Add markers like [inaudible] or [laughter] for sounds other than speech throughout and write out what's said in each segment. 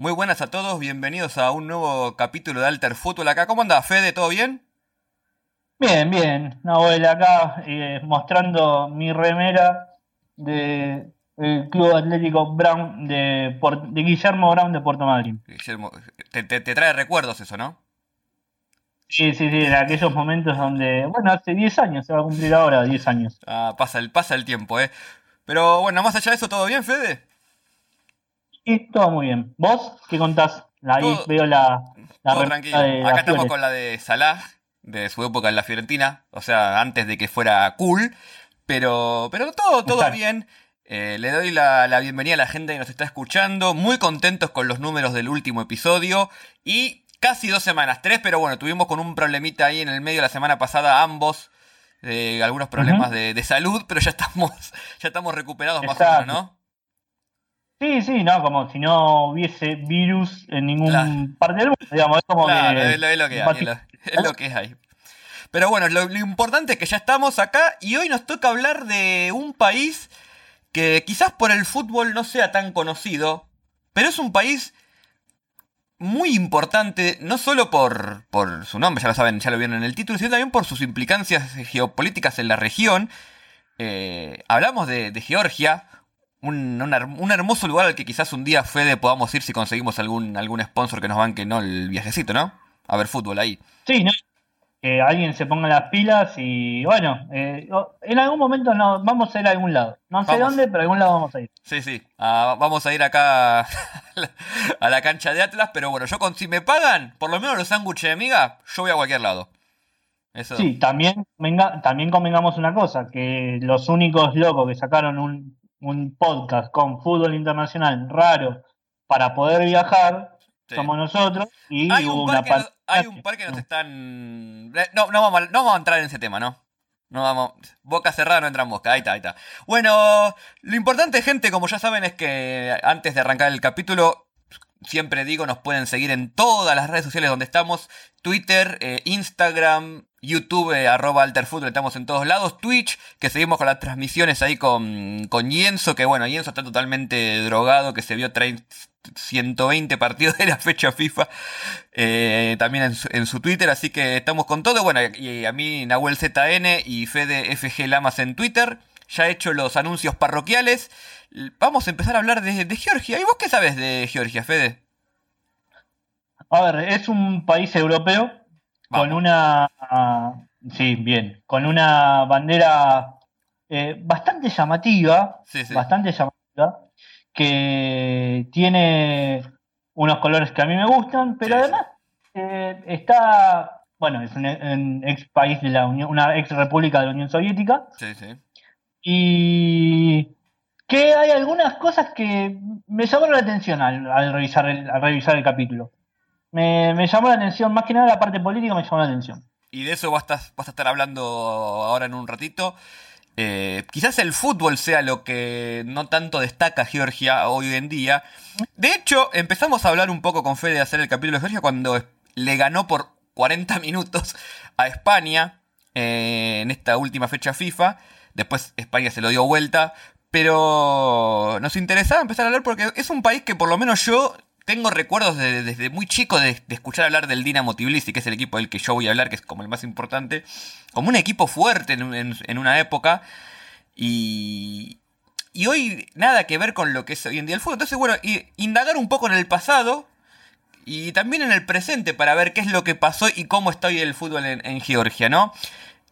Muy buenas a todos, bienvenidos a un nuevo capítulo de Alter Fútbol acá. ¿Cómo anda, Fede? ¿Todo bien? Bien, bien. Nahuel acá eh, mostrando mi remera de el Club Atlético Brown de, de Guillermo Brown de Puerto Madryn. Guillermo, te, trae recuerdos eso, ¿no? Sí, sí, sí, en aquellos momentos donde, bueno, hace 10 años, se va a cumplir ahora 10 años. Ah, pasa el, pasa el tiempo, ¿eh? Pero bueno, más allá de eso, ¿todo bien, Fede? Sí, todo muy bien. ¿Vos qué contás? Ahí veo la, todo tranquilo. Acá estamos con la de Salah, de su época en la Fiorentina, o sea, antes de que fuera cool, pero, pero todo, todo bien. Eh, le doy la, la, bienvenida a la gente que nos está escuchando, muy contentos con los números del último episodio y casi dos semanas, tres, pero bueno, tuvimos con un problemita ahí en el medio la semana pasada ambos, de algunos problemas de, de, salud, pero ya estamos, [laughs] ya estamos recuperados más o menos, ¿no? Sí, sí, no, como si no hubiese virus en ningún parte del mundo, digamos, es como claro, es, lo, que hay, es lo, que hay. Pero bueno, lo, importante es que ya estamos acá y hoy nos toca hablar de un país que quizás por el fútbol no sea tan conocido, pero es un país muy importante, no solo por, por su nombre, ya lo saben, ya lo vieron en el título, sino también por sus implicancias geopolíticas en la región. Eh, hablamos de, de Georgia, un, un, hermoso lugar al que quizás un día, Fede, podamos ir si conseguimos algún, algún sponsor que nos banque no el viajecito, ¿no? A ver fútbol ahí. Sí, ¿no? que alguien se ponga las pilas y bueno, eh, en algún momento no, vamos a ir a algún lado. No sé dónde, pero a algún lado vamos a ir. Sí, sí, ah, vamos a ir acá [laughs] a la cancha de Atlas, pero bueno, yo con si me pagan, por lo menos los sándwiches de miga, yo voy a cualquier lado. Eso. Sí, también, venga, también convengamos una cosa, que los únicos locos que sacaron un un podcast con fútbol internacional raro para poder viajar, somos nosotros. Y hay un, una par que, hay un par que nos están. No, no, vamos, no vamos a entrar en ese tema, ¿no? No vamos. Boca cerrada, no entra en mosca. Ahí está, ahí está. Bueno, lo importante, gente, como ya saben, es que antes de arrancar el capítulo, siempre digo, nos pueden seguir en todas las redes sociales donde estamos. Twitter, eh, Instagram, YouTube, eh, arroba alterfutbol, estamos en todos lados. Twitch, que seguimos con las transmisiones ahí con, con Yenso, que bueno, Yenso está totalmente drogado, que se vio 120 partidos de la fecha FIFA eh, también en su, Twitter, así que estamos con todo. Bueno, y a mí Nahuel ZN y Fede FG Lamas en Twitter. Ya he hecho los anuncios parroquiales. Vamos a empezar a hablar de, de Georgia. ¿Y vos qué sabes de Georgia, Fede? A ver, es un país europeo con una. sí, bien. Con una bandera eh, bastante llamativa. Bastante llamativa. Que tiene unos colores que a mí me gustan, pero además eh, está. Bueno, es un, ex país de la Unión, una ex república de la Unión Soviética. Sí, sí. Y que hay algunas cosas que me llamaron la atención al, revisar, el, capítulo me, llamó la atención, más que nada la parte política me llamó la atención. Y de eso vas a, vas a estar hablando ahora en un ratito. Eh, quizás el fútbol sea lo que no tanto destaca Georgia hoy en día. De hecho, empezamos a hablar un poco con Fede de hacer el capítulo de Georgia cuando le ganó por 40 minutos a España eh, en esta última fecha FIFA. Después España se lo dio vuelta. Pero nos interesaba empezar a hablar porque es un país que por lo menos yo tengo recuerdos desde muy chico de, escuchar hablar del Dinamo Tbilisi, que es el equipo del que yo voy a hablar, que es como el más importante, como un equipo fuerte en, una época. Y, y hoy nada que ver con lo que es hoy en día el fútbol. Entonces, bueno, indagar un poco en el pasado y también en el presente para ver qué es lo que pasó y cómo está hoy el fútbol en, Georgia, ¿no?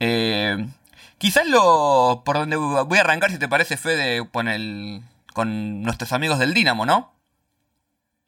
Eh, quizás lo por donde voy a arrancar, si te parece, Fede, con, el, con nuestros amigos del Dinamo, ¿no?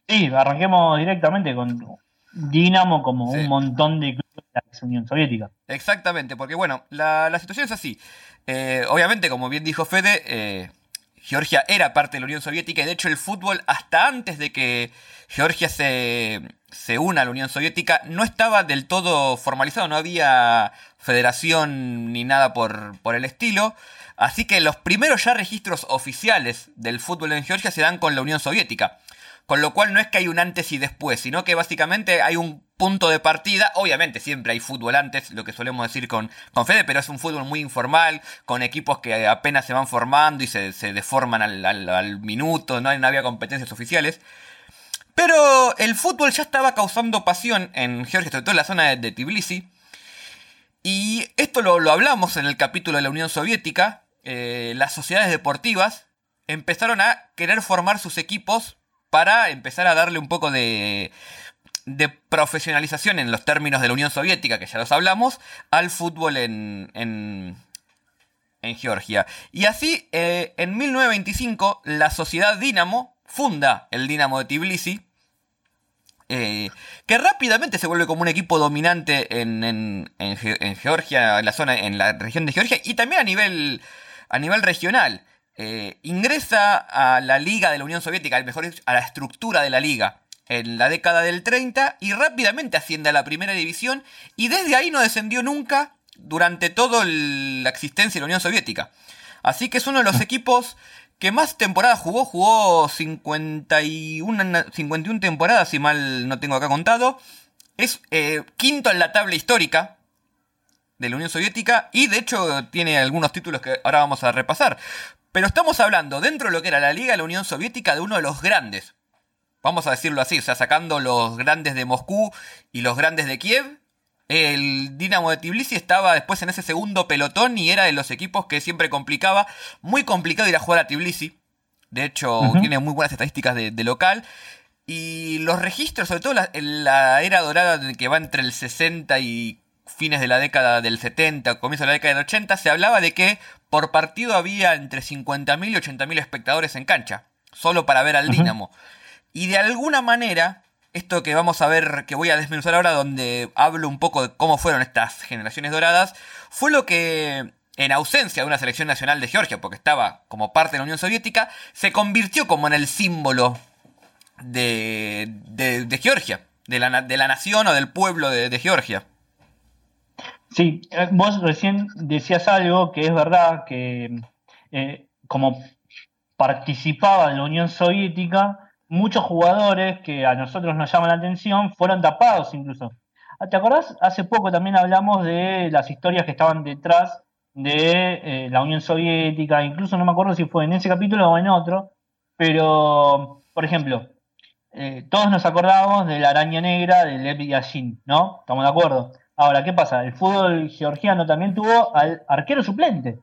Sí, arranquemos directamente con Dinamo como un montón de clubes de la Unión Soviética. Exactamente, porque bueno, la, situación es así. Eh, obviamente, como bien dijo Fede, eh, Georgia era parte de la Unión Soviética y de hecho el fútbol hasta antes de que Georgia se, se una a la Unión Soviética no estaba del todo formalizado, no había federación ni nada por, por el estilo. Así que los primeros ya registros oficiales del fútbol en Georgia se dan con la Unión Soviética. Con lo cual no es que hay un antes y después, sino que básicamente hay un punto de partida. Obviamente siempre hay fútbol antes, lo que solemos decir con, con Fede, pero es un fútbol muy informal, con equipos que apenas se van formando y se, deforman al, minuto, ¿no? no había competencias oficiales. Pero el fútbol ya estaba causando pasión en Georgia, sobre todo en la zona de, Tbilisi. Y esto lo, hablamos en el capítulo de la Unión Soviética. Eh, las sociedades deportivas empezaron a querer formar sus equipos para empezar a darle un poco de, de profesionalización en los términos de la Unión Soviética, que ya los hablamos, al fútbol en, en, Georgia. Y así, eh, en 1925, la sociedad Dinamo funda el Dinamo de Tbilisi, eh, que rápidamente se vuelve como un equipo dominante en, en, Georgia, en la zona, en la región de Georgia, y también a nivel, a nivel regional. Eh, ingresa a la Liga de la Unión Soviética, mejor a la estructura de la Liga, en la década del 30 y rápidamente asciende a la primera división y desde ahí no descendió nunca durante toda la existencia de la Unión Soviética. Así que es uno de los [laughs] equipos que más temporadas jugó, jugó 51, 51 temporadas, si mal no tengo acá contado. Es eh, quinto en la tabla histórica de la Unión Soviética y de hecho tiene algunos títulos que ahora vamos a repasar. Pero estamos hablando dentro de lo que era la Liga de la Unión Soviética de uno de los grandes. Vamos a decirlo así, o sea, sacando los grandes de Moscú y los grandes de Kiev, el Dinamo de Tbilisi estaba después en ese segundo pelotón y era de los equipos que siempre complicaba. Muy complicado ir a jugar a Tbilisi. De hecho, tiene muy buenas estadísticas de, local. Y los registros, sobre todo en la era dorada que va entre el 60 y fines de la década del 70, comienzo de la década del 80, se hablaba de que por partido había entre 50.000 y 80.000 espectadores en cancha, solo para ver al Dinamo. Y de alguna manera, esto que vamos a ver, que voy a desmenuzar ahora, donde hablo un poco de cómo fueron estas generaciones doradas, fue lo que, en ausencia de una selección nacional de Georgia, porque estaba como parte de la Unión Soviética, se convirtió como en el símbolo de, de, Georgia, de la, de la, nación o del pueblo de, Georgia. Sí, eh, vos recién decías algo que es verdad, que eh, como participaba en la Unión Soviética, muchos jugadores que a nosotros nos llaman la atención fueron tapados incluso. ¿Te acordás? Hace poco también hablamos de las historias que estaban detrás de eh, la Unión Soviética, incluso no me acuerdo si fue en ese capítulo o en otro, pero, por ejemplo, eh, todos nos acordamos de la araña negra de Lev Yashin, ¿no? ¿Estamos de acuerdo? Ahora, ¿qué pasa? El fútbol georgiano también tuvo al arquero suplente.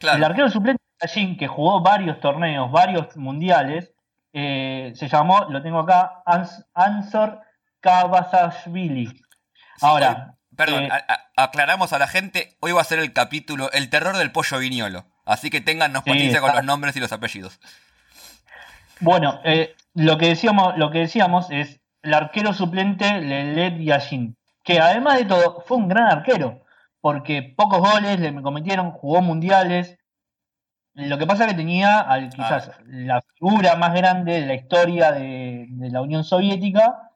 El arquero suplente de Yashin, que jugó varios torneos, varios mundiales, eh, se llamó, lo tengo acá, Ansor Kabasashvili. Ahora. perdón, eh, aclaramos a la gente, hoy va a ser el capítulo El terror del pollo viñolo. Así que téngannos paciencia con los nombres y los apellidos. Bueno, eh, lo, que decíamos, lo que decíamos es el arquero suplente Leled Yashin, que además de todo fue un gran arquero, porque pocos goles le cometieron, jugó mundiales, lo que pasa es que tenía al, quizás ah. la figura más grande de la historia de, la Unión Soviética,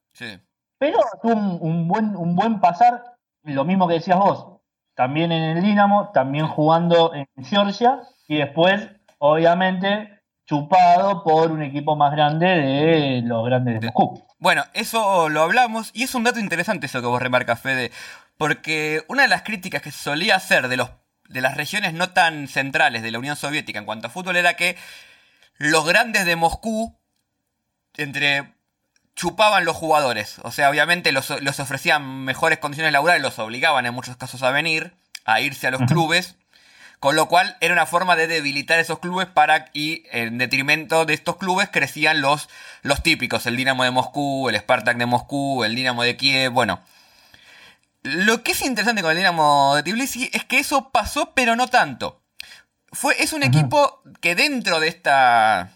pero tuvo un, buen, un buen pasar, lo mismo que decías vos, también en el Dinamo, también jugando en Georgia, y después, obviamente, chupado por un equipo más grande de los grandes de Moscú. Bueno, eso lo hablamos, y es un dato interesante eso que vos remarcas, Fede, porque una de las críticas que solía hacer de los de las regiones no tan centrales de la Unión Soviética en cuanto a fútbol era que los grandes de Moscú entre chupaban los jugadores. O sea, obviamente los, ofrecían mejores condiciones laborales, los obligaban en muchos casos a venir, a irse a los clubes. Con lo cual era una forma de debilitar esos clubes para y en detrimento de estos clubes crecían los, los típicos, el Dinamo de Moscú, el Spartak de Moscú, el Dinamo de Kiev, bueno, lo que es interesante con el Dinamo de Tbilisi es que eso pasó, pero no tanto. Fue, es un equipo que dentro de esta.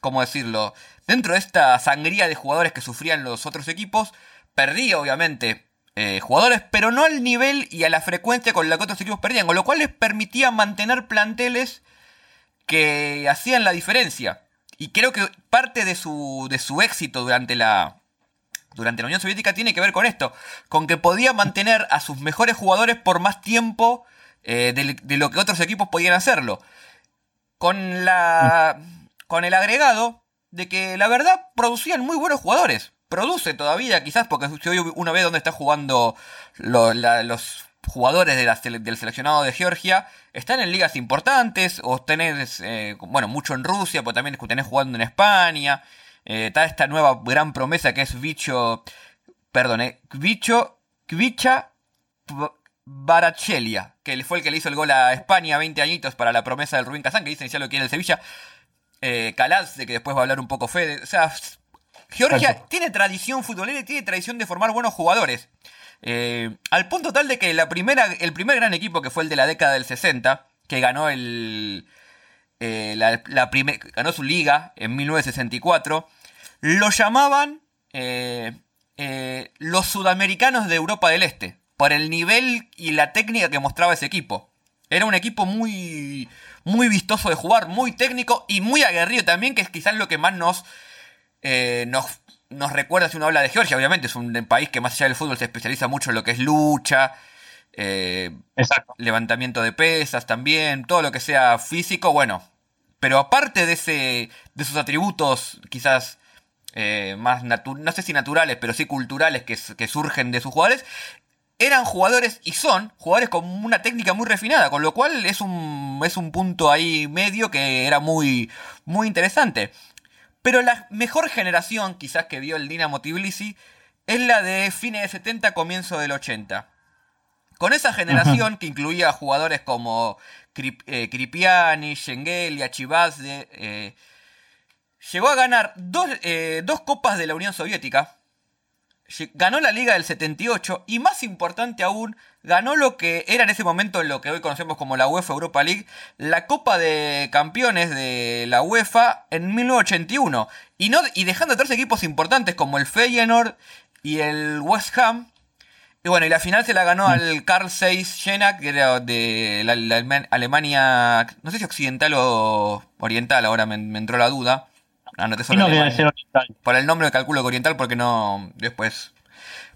¿Cómo decirlo? Dentro de esta sangría de jugadores que sufrían los otros equipos, perdía, obviamente, eh, jugadores, pero no al nivel y a la frecuencia con la que otros equipos perdían, con lo cual les permitía mantener planteles que hacían la diferencia. Y creo que parte de su, de su éxito durante la, durante la Unión Soviética tiene que ver con esto, con que podía mantener a sus mejores jugadores por más tiempo eh, de, lo que otros equipos podían hacerlo. Con, la, con el agregado de que la verdad producían muy buenos jugadores. Produce todavía, quizás, porque si hoy uno ve dónde está jugando los jugadores del seleccionado de Georgia, están en ligas importantes, o tenés, eh, bueno, mucho en Rusia, pero también tenés jugando en España. Eh, está esta nueva gran promesa que es Bicho. Perdón, eh, Bicho. Kvicha Barachelia, que fue el que le hizo el gol a España 20 añitos para la promesa del Rubín Kazán, que dicen ya lo quiere el Sevilla. Eh, de que después va a hablar un poco Fede. O sea, Georgia tiene tradición futbolera y tiene tradición de formar buenos jugadores. Eh, al punto tal de que la primera, el primer gran equipo que fue el de la década del 60, que ganó el. Eh, la, ganó su liga en 1964, lo llamaban eh, los sudamericanos de Europa del Este, por el nivel y la técnica que mostraba ese equipo. Era un equipo muy, muy vistoso de jugar, muy técnico y muy aguerrido también, que es quizás lo que más nos, nos nos recuerda si uno habla de Georgia, obviamente es un país que más allá del fútbol se especializa mucho en lo que es lucha, eh, levantamiento de pesas también, todo lo que sea físico, bueno. Pero aparte de, ese, de esos atributos quizás eh, más, no sé si naturales, pero sí culturales que, que surgen de sus jugadores, eran jugadores y son jugadores con una técnica muy refinada, con lo cual es un, es un punto ahí medio que era muy, muy interesante. Pero la mejor generación quizás que vio el Dinamo Tbilisi es la de fines de 70, comienzo del 80. Con esa generación, que incluía jugadores como eh, Kripiani, Schengel y eh, llegó a ganar dos, eh, dos copas de la Unión Soviética, ganó la Liga del 78 y más importante aún, ganó lo que era en ese momento lo que hoy conocemos como la UEFA Europa League, la Copa de Campeones de la UEFA en 1981. Y, no, y dejando atrás equipos importantes como el Feyenoord y el West Ham. Y bueno, y la final se la ganó al Carl Zeiss Jena, que era de la, Alemania, no sé si occidental o oriental, ahora me, entró la duda. Ah, Por el nombre calculo que oriental porque no después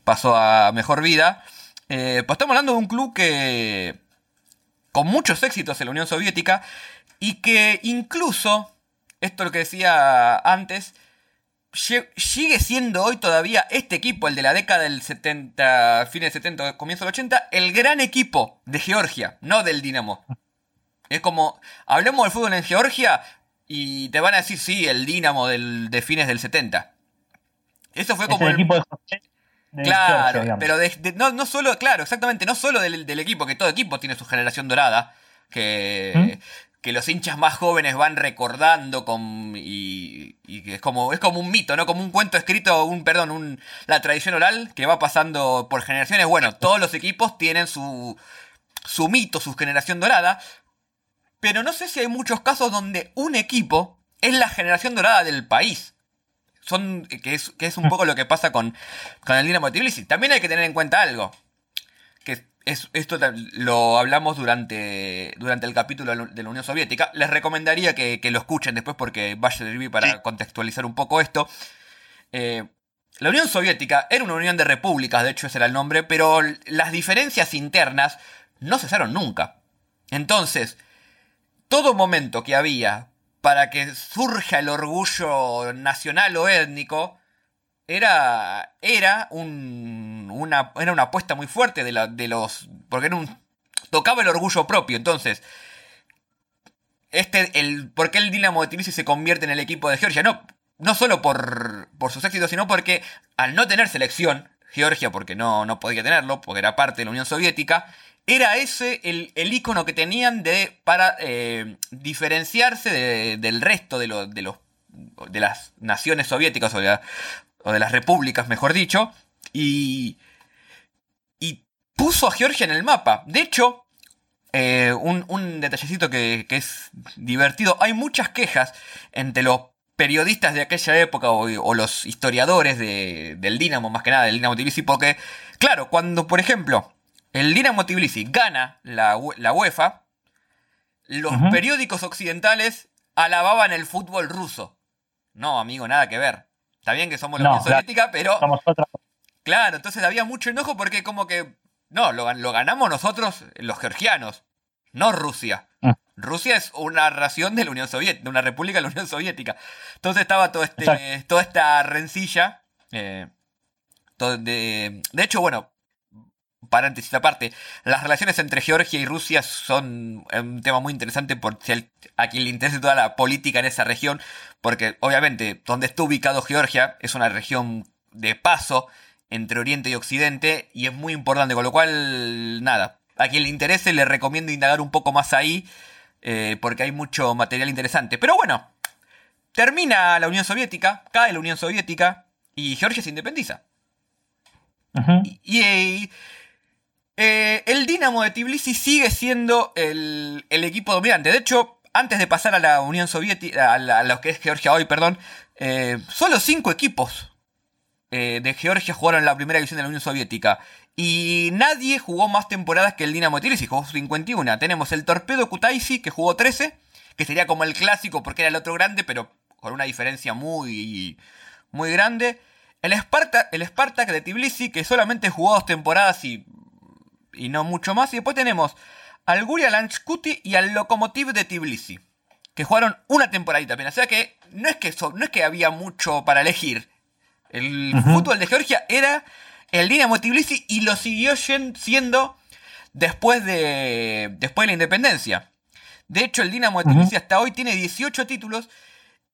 pasó a mejor vida. Eh, pues estamos hablando de un club que. con muchos éxitos en la Unión Soviética y que incluso, esto es lo que decía antes, sigue siendo hoy todavía este equipo, el de la década del 70, fines del 70, comienzo del 80, el gran equipo de Georgia, no del Dinamo. Es como, hablemos del fútbol en Georgia y te van a decir, sí, el Dinamo del, de fines del 70. Eso fue como... El, equipo de claro, pero no, no solo, claro, exactamente, no solo del, equipo, que todo equipo tiene su generación dorada, que, ¿Mm? que los hinchas más jóvenes van recordando con, y, y es como es como un mito, ¿no? Como un cuento escrito, un perdón, un, la tradición oral que va pasando por generaciones. Bueno, todos los equipos tienen su, su mito, su generación dorada, pero no sé si hay muchos casos donde un equipo es la generación dorada del país son que es, que es un poco lo que pasa con, con el Dinamo Tbilisi. También hay que tener en cuenta algo, que es, esto lo hablamos durante, durante el capítulo de la Unión Soviética. Les recomendaría que, lo escuchen después porque va a servir para contextualizar un poco esto. Eh, la Unión Soviética era una unión de repúblicas, de hecho ese era el nombre, pero las diferencias internas no cesaron nunca. Entonces, todo momento que había para que surja el orgullo nacional o étnico, era, era, un, una, era una apuesta muy fuerte de, la, de los... porque era un, tocaba el orgullo propio, entonces... Este, el, ¿Por qué el Dinamo de Tbilisi se convierte en el equipo de Georgia? No, no solo por, por sus éxitos, sino porque al no tener selección, Georgia, porque no, no podía tenerlo, porque era parte de la Unión Soviética, era ese el, el icono que tenían de, para eh, diferenciarse del resto de, los, de las naciones soviéticas o de, las repúblicas, mejor dicho, y, y puso a Georgia en el mapa. De hecho, eh, un, detallecito que, es divertido, hay muchas quejas entre los periodistas de aquella época o, los historiadores del Dinamo, más que nada del Dinamo Tbilisi, porque, claro, cuando, por ejemplo, el Dinamo Tbilisi gana la, UEFA, los periódicos occidentales alababan el fútbol ruso. No, amigo, nada que ver. Está bien que somos la Unión Soviética, pero. Claro, entonces había mucho enojo porque, como que. No, lo, ganamos nosotros, los georgianos, no Rusia. Mm. Rusia es una ración de la Unión Soviética, de una república de la Unión Soviética. Entonces estaba todo este, toda esta rencilla. Eh, de, de hecho, bueno, paréntesis aparte, las relaciones entre Georgia y Rusia son un tema muy interesante por si a quien le interese toda la política en esa región, porque obviamente donde está ubicado Georgia es una región de paso entre Oriente y Occidente y es muy importante, con lo cual, nada, a quien le interese le recomiendo indagar un poco más ahí, eh, porque hay mucho material interesante. Pero bueno, termina la Unión Soviética, cae la Unión Soviética y Georgia se independiza. Y, eh, el Dinamo de Tbilisi sigue siendo el, equipo dominante. De hecho, antes de pasar a la Unión Soviética, a, lo que es Georgia hoy, perdón, eh, solo cinco equipos eh, de Georgia jugaron la primera división de la Unión Soviética. Y nadie jugó más temporadas que el Dinamo de Tbilisi, jugó 51. Tenemos el Torpedo Kutaisi, que jugó 13, que sería como el clásico porque era el otro grande, pero con una diferencia muy, muy grande. El, Sparta, el Spartak de Tbilisi, que solamente jugó dos temporadas y, y no mucho más. Y después tenemos al Guria Lanchkuti y al Lokomotiv de Tbilisi, que jugaron una temporadita apenas. O sea que no es que, no es que había mucho para elegir. El fútbol de Georgia era el Dinamo Tbilisi y lo siguió siendo después de, después de la independencia. De hecho, el Dinamo de Tbilisi hasta hoy tiene 18 títulos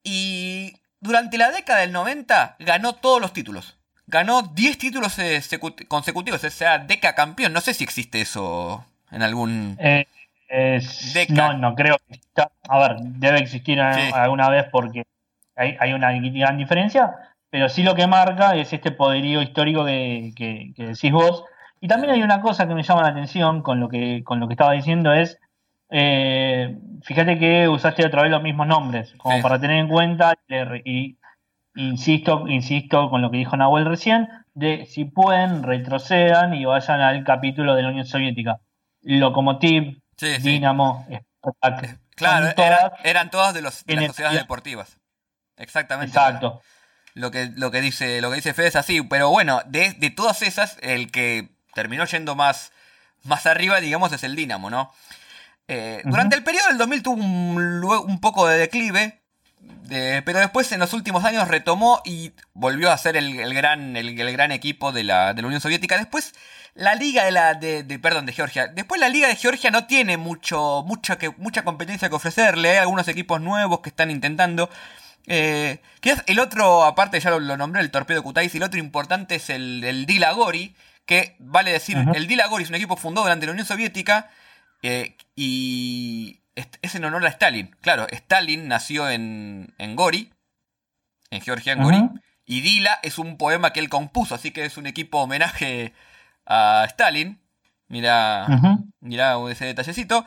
y durante la década del 90 ganó todos los títulos. Ganó 10 títulos eh, consecutivos, o sea, deca campeón. No sé si existe eso en algún... Eh, no, no creo que A ver, debe existir alguna vez porque hay, una gran diferencia, pero sí lo que marca es este poderío histórico que, que, decís vos. Y también hay una cosa que me llama la atención con lo que, con lo que estaba diciendo es eh, fíjate que usaste otra vez los mismos nombres, como para tener en cuenta, y insisto, insisto con lo que dijo Nahuel recién, de si pueden, retrocedan y vayan al capítulo de la Unión Soviética. Lokomotiv, Dinamo, Spartak. Claro, eran, todas de, los, las sociedades deportivas. Exactamente. Exacto. Lo que, lo que dice, lo que dice Fede es así, pero bueno, de, de todas esas, el que terminó yendo más, más arriba, digamos, es el Dinamo, ¿no? Eh, durante el periodo del 2000 tuvo un, poco de declive, pero después en los últimos años retomó y volvió a ser el, gran, el, gran equipo de la, Unión Soviética. Después la liga de la de, perdón de Georgia. Después la liga de Georgia no tiene mucho mucha que, mucha competencia que ofrecerle. Hay algunos equipos nuevos que están intentando. Eh, el otro, aparte ya lo, nombré, el Torpedo Kutais, el otro importante es el, el Dila Gori, que vale decir, el Dila Gori es un equipo fundado durante la Unión Soviética eh, y es en honor a Stalin. Claro, Stalin nació en, en Gori, en Georgia, en Gori. Y Dila es un poema que él compuso, así que es un equipo homenaje a Stalin. Mira, mira ese detallecito.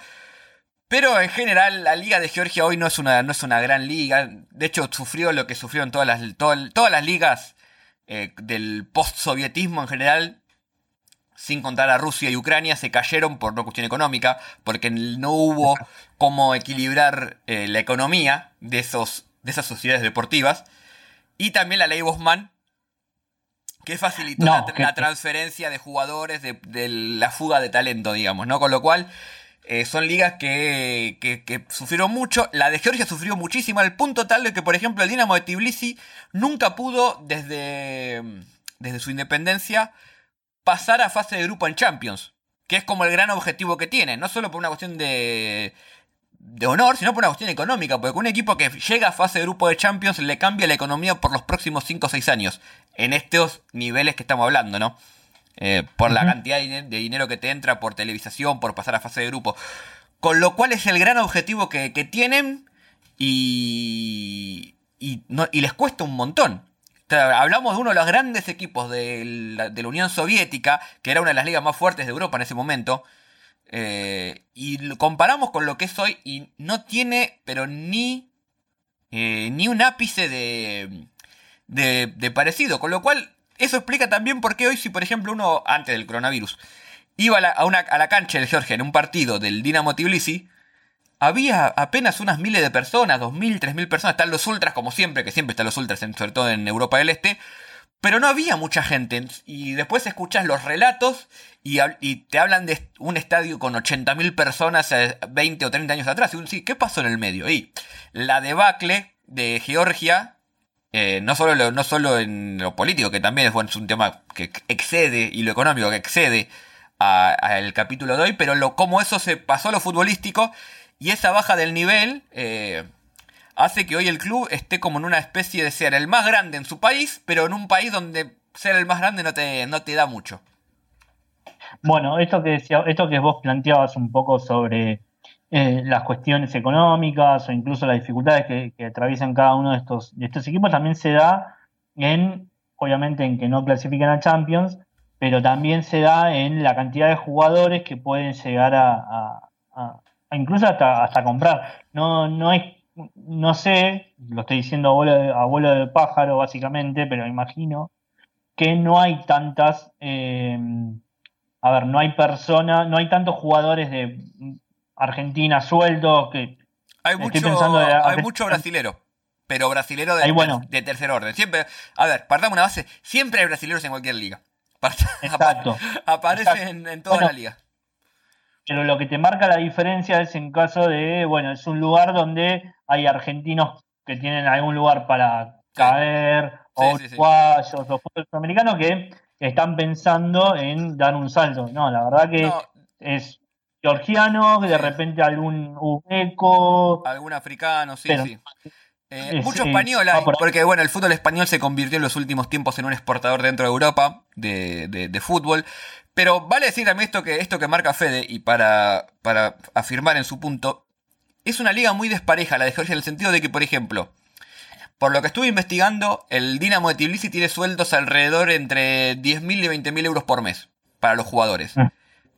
Pero en general la liga de Georgia hoy no es una, no es una gran liga. De hecho, sufrió lo que sufrieron todas las, todas las ligas eh, del post-sovietismo en general sin contar a Rusia y Ucrania, se cayeron por una cuestión económica, porque no hubo [laughs] cómo equilibrar eh, la economía de, esos, de esas sociedades deportivas. Y también la ley Bosman, que facilitó la, transferencia de jugadores, de, la fuga de talento, digamos, ¿no? Con lo cual, eh, son ligas que, que, sufrieron mucho. La de Georgia sufrió muchísimo, al punto tal de que, por ejemplo, el Dinamo de Tbilisi nunca pudo, desde, desde su independencia, pasar a fase de grupo en Champions, que es como el gran objetivo que tiene, no solo por una cuestión de, de honor, sino por una cuestión económica, porque un equipo que llega a fase de grupo de Champions le cambia la economía por los próximos 5 o 6 años, en estos niveles que estamos hablando, ¿no? Eh, por la cantidad de dinero que te entra, por televisación, por pasar a fase de grupo. Con lo cual es el gran objetivo que, tienen y, y, y les cuesta un montón hablamos de uno de los grandes equipos de la, Unión Soviética, que era una de las ligas más fuertes de Europa en ese momento. Eh, y lo comparamos con lo que es hoy y no tiene, pero ni, eh, ni un ápice de, de, parecido. Con lo cual, eso explica también por qué hoy, si por ejemplo uno, antes del coronavirus, iba a la, a, a la cancha del Georgia en un partido del Dinamo Tbilisi, había apenas unas miles de personas, dos mil, tres mil personas. Están los ultras, como siempre, que siempre están los ultras, sobre todo en Europa del Este. Pero no había mucha gente. Y después escuchas los relatos y, te hablan de un estadio con 80.000 personas 20 o 30 años atrás. Y sí, ¿qué pasó en el medio? Y la debacle de Georgia, eh, no, solo no solo en lo político, que también es, es un tema que excede, y lo económico que excede al capítulo de hoy, pero lo, cómo eso se pasó lo futbolístico y esa baja del nivel eh, hace que hoy el club esté como en una especie de ser el más grande en su país, pero en un país donde ser el más grande no te, no te da mucho. Bueno, esto que esto que vos planteabas un poco sobre eh, las cuestiones económicas o incluso las dificultades que, atraviesan cada uno de estos, de estos equipos también se da en, obviamente, en que no clasifican a Champions, pero también se da en la cantidad de jugadores que pueden llegar a, incluso hasta, hasta comprar. No, no hay, no sé, lo estoy diciendo abuelo de, abuelo de pájaro básicamente, pero imagino que no hay tantas, eh, a ver, no hay personas, no hay tantos jugadores de Argentina sueldo, que hay mucho, hay mucho brasilero, pero brasilero de, de, tercer orden. Siempre, a ver, partamos una base, siempre hay brasileros en cualquier liga. [laughs] Exacto. Aparecen en toda la liga. Pero lo que te marca la diferencia es en caso de, bueno, es un lugar donde hay argentinos que tienen algún lugar para caer, o uruguayos, o americanos que están pensando en dar un salto. No, la verdad que es georgiano, de repente algún uzbeco. Algún africano, sí, sí. Eh, mucho español porque bueno, el fútbol español se convirtió en los últimos tiempos en un exportador dentro de Europa de, fútbol. Pero vale decir también esto que, esto que marca Fede, y para, para afirmar en su punto, es una liga muy despareja la de Georgia en el sentido de que, por ejemplo, por lo que estuve investigando, el Dinamo de Tbilisi tiene sueldos alrededor entre 10.000 y 20.000 euros por mes para los jugadores. Mm.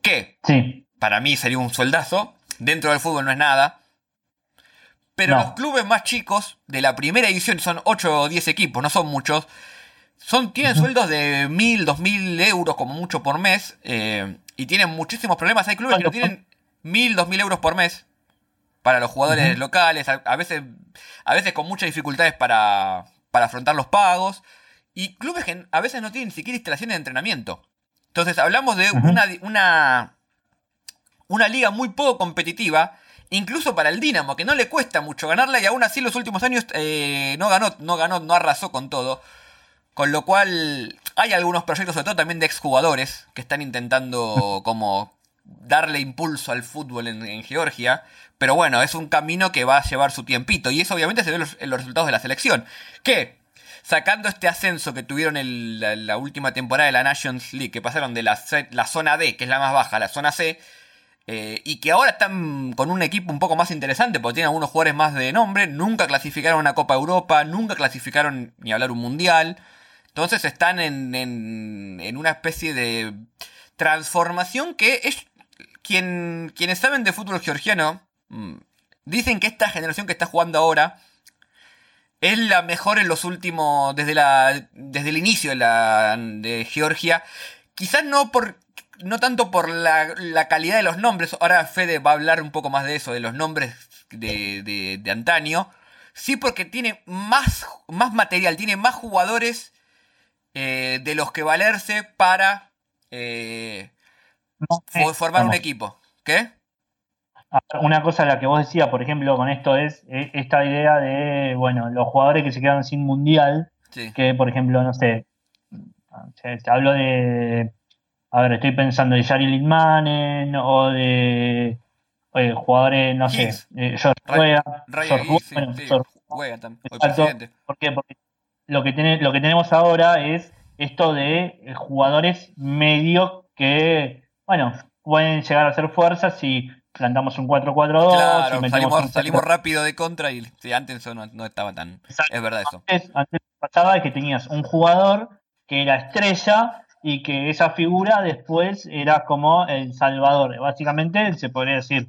¿Qué? Sí para mí sería un sueldazo. Dentro del fútbol no es nada. Pero los clubes más chicos de la primera edición, son 8 o 10 equipos, no son muchos, son, tienen sueldos de 1.000, 2.000 euros como mucho por mes. Eh, y tienen muchísimos problemas. Hay clubes que tienen 1.000, 2.000 euros por mes para los jugadores locales. A, veces, a veces con muchas dificultades para, para afrontar los pagos. Y clubes que a veces no tienen ni siquiera instalaciones de entrenamiento. Entonces hablamos de una, una, una liga muy poco competitiva, incluso para el Dinamo, que no le cuesta mucho ganarla y aún así los últimos años eh, no ganó, no ganó, no arrasó con todo. Con lo cual hay algunos proyectos, sobre todo también de exjugadores, que están intentando [laughs] como darle impulso al fútbol en, Georgia. Pero bueno, es un camino que va a llevar su tiempito. Y eso obviamente se ve en los, resultados de la selección. Que, sacando este ascenso que tuvieron en la, última temporada de la Nations League, que pasaron de la, la zona D, que es la más baja, a la zona C, eh, y que ahora están con un equipo un poco más interesante porque tienen algunos jugadores más de nombre. Nunca clasificaron una Copa Europa, nunca clasificaron ni hablar un Mundial. Entonces están en, en, una especie de transformación que es. Quien, quienes saben de fútbol georgiano mm, dicen que esta generación que está jugando ahora es la mejor en los últimos. desde, la, desde el inicio de, la, de Georgia. Quizás no por no tanto por la, calidad de los nombres, ahora Fede va a hablar un poco más de eso, de los nombres de, de, antaño, sí porque tiene más, más material, tiene más jugadores eh, de los que valerse para eh, formar un equipo. ¿Qué? Una cosa la que vos decías, por ejemplo, con esto es esta idea de, bueno, los jugadores que se quedan sin mundial, que por ejemplo, no sé, te hablo de a ver, estoy pensando de Yari Lidmanen o de jugadores, no sé, eh, George ¿Por qué? Porque lo que, lo que tenemos ahora es esto de eh, jugadores medios que, bueno, pueden llegar a ser fuerzas si plantamos un 4-4-2. Claro, salimos, salimos rápido de contra y antes no, no estaba tan. Es verdad eso. Antes, antes pasaba que tenías un jugador que era estrella y que esa figura después era como el Salvador. Básicamente se podría decir,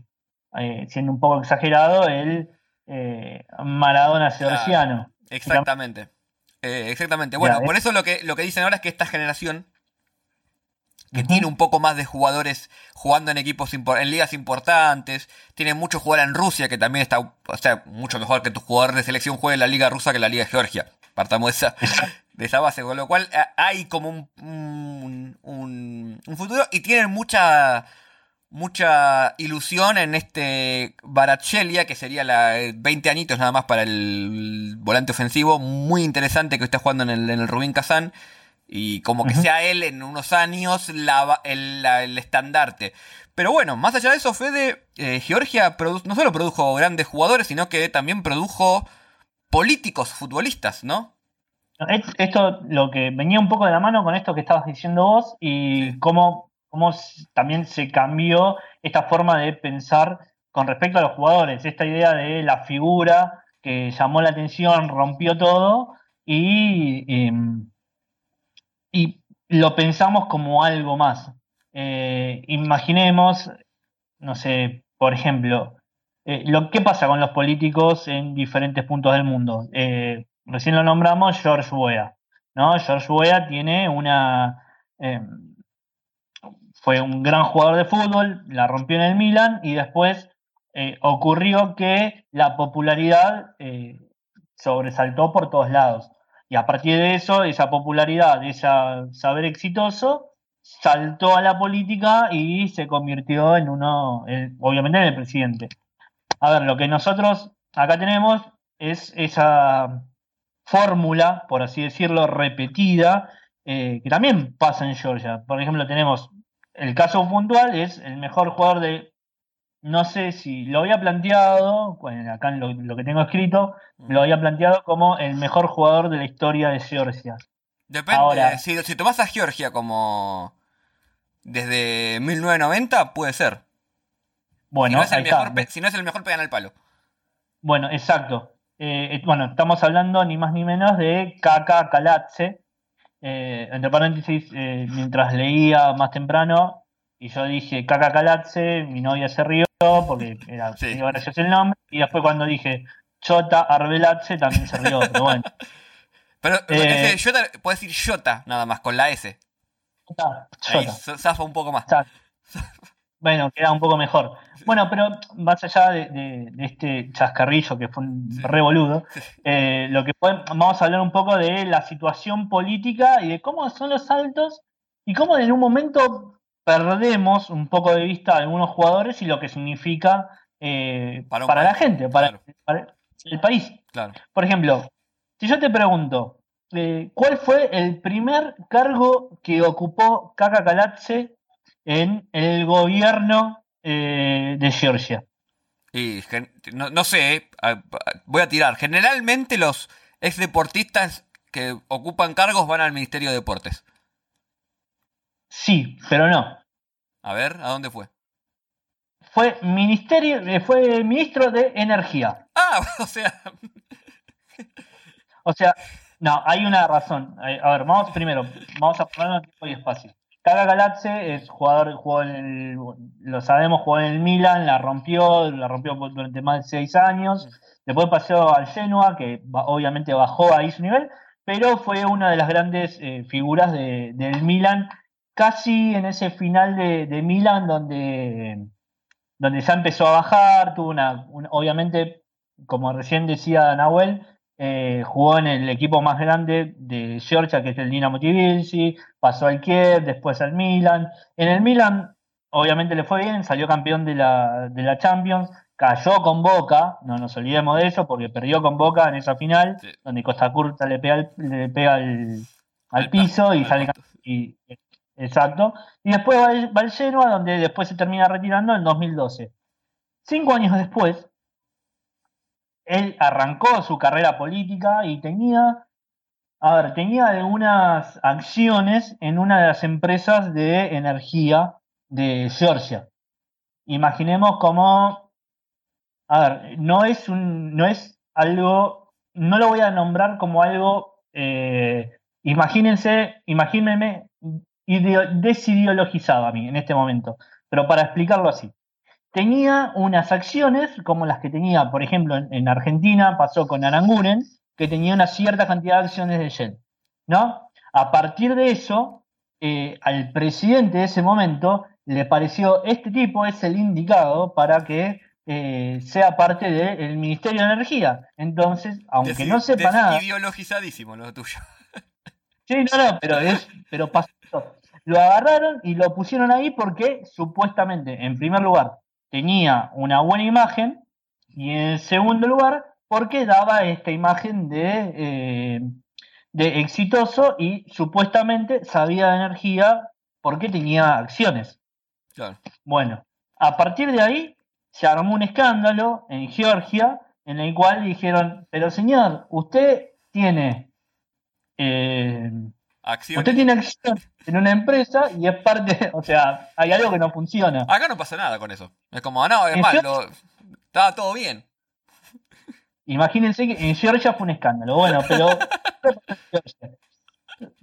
eh, siendo un poco exagerado, el eh, Maradona georgiano. exactamente. Eh, exactamente. Bueno, por eso lo que, lo que dicen ahora es que esta generación, que tiene un poco más de jugadores jugando en equipos en ligas importantes, tiene mucho jugador en Rusia, que también está, o sea, mucho mejor que tu jugador de selección juegue en la liga rusa que en la liga de Georgia. Partamos de esa, de esa base, con lo cual hay como un, un, futuro y tienen mucha mucha ilusión en este Barachelia, que sería la 20 eh, añitos nada más para el volante ofensivo, muy interesante que está jugando en el, en el Rubín Kazán. y como que sea él en unos años el, estandarte. Pero bueno, más allá de eso, Fede, eh, Georgia no solo produjo grandes jugadores, sino que también produjo políticos futbolistas, ¿no? Esto lo que venía un poco de la mano con esto que estabas diciendo vos y cómo, cómo también se cambió esta forma de pensar con respecto a los jugadores, esta idea de la figura que llamó la atención, rompió todo y, em, y lo pensamos como algo más. Eh, imaginemos, no sé, por ejemplo, eh, lo que pasa con los políticos en diferentes puntos del mundo. Eh, recién lo nombramos George Weah, ¿no? George Weah tiene una fue un gran jugador de fútbol, la rompió en el Milan y después ocurrió que la popularidad sobresaltó por todos lados. Y a partir de eso, esa popularidad, ese saber exitoso, saltó a la política y se convirtió en uno, obviamente en el presidente. A ver, lo que nosotros acá tenemos es esa fórmula, por así decirlo, repetida, eh, que también pasa en Georgia. Por ejemplo, tenemos el caso puntual, es el mejor jugador de no sé si lo había planteado, acá en lo, que tengo escrito, mm. lo había planteado como el mejor jugador de la historia de Georgia. Depende, si, si tomas a Georgia como desde 1990, puede ser. Bueno, si no es el, mejor, si no es el mejor, pegan al palo. Bueno, exacto. Eh, eh, bueno, estamos hablando ni más ni menos de Kaka Kalatse. Eh, entre paréntesis, mientras leía más temprano, y yo dije Kaka Kalatse, mi novia se rió, porque era sí. gracioso el nombre, y después cuando dije Chota Arbelatse también se rió, pero bueno. [laughs] Pero eh, Jota, puedes decir Jota nada más, con la S. Jota. Ahí, zafa un poco más. [laughs] Bueno, queda un poco mejor. Bueno, pero más allá de, este chascarrillo que fue un revoludo, eh, lo que vamos a hablar un poco de la situación política y de cómo son los saltos y cómo en un momento perdemos un poco de vista a algunos jugadores y lo que significa eh, para, la gente, para, el país. Por ejemplo, si yo te pregunto, eh, ¿cuál fue el primer cargo que ocupó Kaka Kalatse en el gobierno eh, de Georgia? Y no, sé, voy a tirar. Generalmente los ex deportistas que ocupan cargos van al Ministerio de Deportes. Sí, pero no. A ver, ¿a dónde fue? Fue ministerio, eh, fue ministro de energía. Ah, [laughs] o sea. o sea, no, hay una razón. A ver, vamos primero, vamos a ponerlo en tiempo y espacio. Kaga Galatse es jugador, jugó en el, lo sabemos, jugó en el Milan, la rompió, la rompió durante más de seis años. Después pasó al Genoa, que obviamente bajó ahí su nivel, pero fue una de las grandes eh, figuras del Milan casi en ese final de, de Milan donde, donde ya empezó a bajar, tuvo una, obviamente, como recién decía Nahuel, eh, jugó en el equipo más grande de Georgia, que es el Dinamo Tbilisi, pasó al Kiev, después al Milan. En el Milan, obviamente le fue bien, salió campeón de la, de la Champions, cayó con Boca, no nos olvidemos de eso, porque perdió con Boca en esa final, donde Costa Curta le pega, le pega al, piso y sale y Exacto. Y después va, al Genoa, donde después se termina retirando en 2012. Cinco años después, él arrancó su carrera política y tenía, a ver, tenía algunas acciones en una de las empresas de energía de Georgia. Imaginemos como, a ver, no es un, no es algo, no lo voy a nombrar como algo, eh, imagínense, imagínense desideologizado a mí en este momento, pero para explicarlo así. Tenía unas acciones como las que tenía, por ejemplo, en, Argentina pasó con Aranguren, que tenía una cierta cantidad de acciones de Shell. ¿no? A partir de eso, eh, al presidente de ese momento le pareció este tipo es el indicado para que eh, sea parte del Ministerio de Energía. Entonces, aunque no sepa nada. Ideologizadísimo lo tuyo. [laughs] Sí, no, no, pero es, pero pasó. Lo agarraron y lo pusieron ahí porque supuestamente, en primer lugar, tenía una buena imagen y en segundo lugar, porque daba esta imagen de, eh, de exitoso y supuestamente sabía de energía porque tenía acciones. Bueno, a partir de ahí se armó un escándalo en Georgia en el cual dijeron, pero señor, usted tiene... Eh, Usted tiene acciones en una empresa y es parte, o sea, hay algo que no funciona. Acá no pasa nada con eso. Es como, no, es malo, estaba todo bien. Imagínense que en Georgia fue un escándalo. Bueno, pero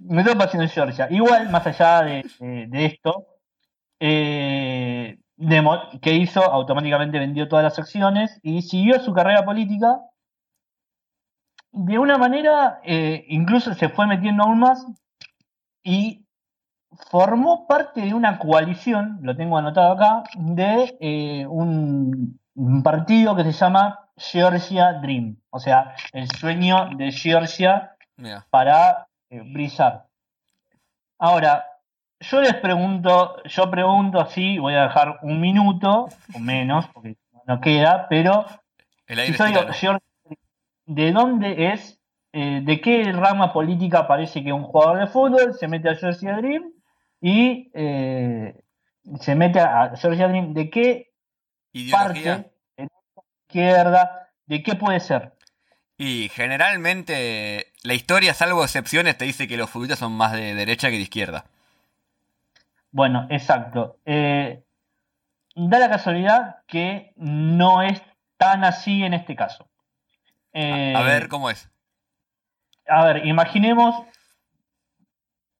me estoy pasando en Georgia. Igual, más allá de, esto, eh, que hizo? Automáticamente vendió todas las acciones y siguió su carrera política. De una manera, eh, incluso se fue metiendo aún más y formó parte de una coalición, lo tengo anotado acá, de eh, un, partido que se llama Georgia Dream, o sea, el sueño de Georgia para eh, brillar. Ahora, yo les pregunto, yo pregunto así, voy a dejar un minuto o menos, porque no queda, pero ¿de dónde es, eh, de qué rama política parece que un jugador de fútbol se mete a Georgia Dream y eh, se mete a Georgia Dream? ¿De qué parte, en izquierda, de qué puede ser? Y generalmente la historia, salvo excepciones, te dice que los futbolistas son más de derecha que de izquierda. Bueno, exacto. Eh, da la casualidad que no es tan así en este caso. a, ver, ¿cómo es? A ver, imaginemos